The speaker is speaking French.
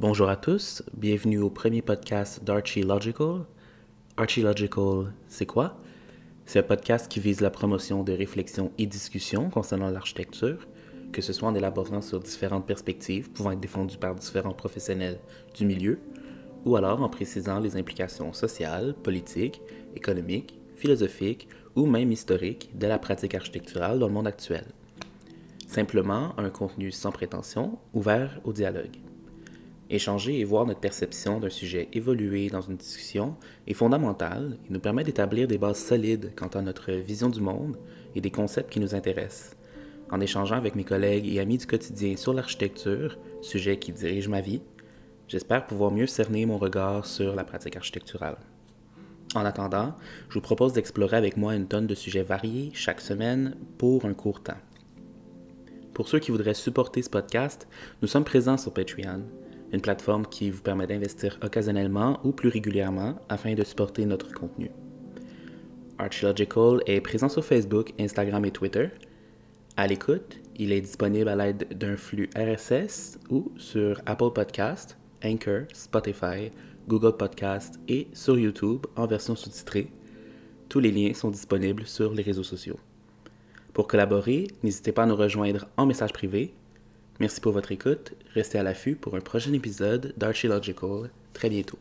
Bonjour à tous, bienvenue au premier podcast d'Archie Logical. Archie Logical, c'est quoi? C'est un podcast qui vise la promotion de réflexions et discussions concernant l'architecture, que ce soit en élaborant sur différentes perspectives pouvant être défendues par différents professionnels du milieu, ou alors en précisant les implications sociales, politiques, économiques, philosophiques ou même historiques de la pratique architecturale dans le monde actuel. Simplement un contenu sans prétention, ouvert au dialogue. Échanger et voir notre perception d'un sujet évoluer dans une discussion est fondamental et nous permet d'établir des bases solides quant à notre vision du monde et des concepts qui nous intéressent. En échangeant avec mes collègues et amis du quotidien sur l'architecture, sujet qui dirige ma vie, j'espère pouvoir mieux cerner mon regard sur la pratique architecturale. En attendant, je vous propose d'explorer avec moi une tonne de sujets variés chaque semaine pour un court temps. Pour ceux qui voudraient supporter ce podcast, nous sommes présents sur Patreon, une plateforme qui vous permet d'investir occasionnellement ou plus régulièrement afin de supporter notre contenu. Archeological est présent sur Facebook, Instagram et Twitter. À l'écoute, il est disponible à l'aide d'un flux RSS ou sur Apple Podcast, Anchor, Spotify, Google Podcast et sur YouTube en version sous-titrée. Tous les liens sont disponibles sur les réseaux sociaux. Pour collaborer, n'hésitez pas à nous rejoindre en message privé. Merci pour votre écoute. Restez à l'affût pour un prochain épisode d'Archeological très bientôt.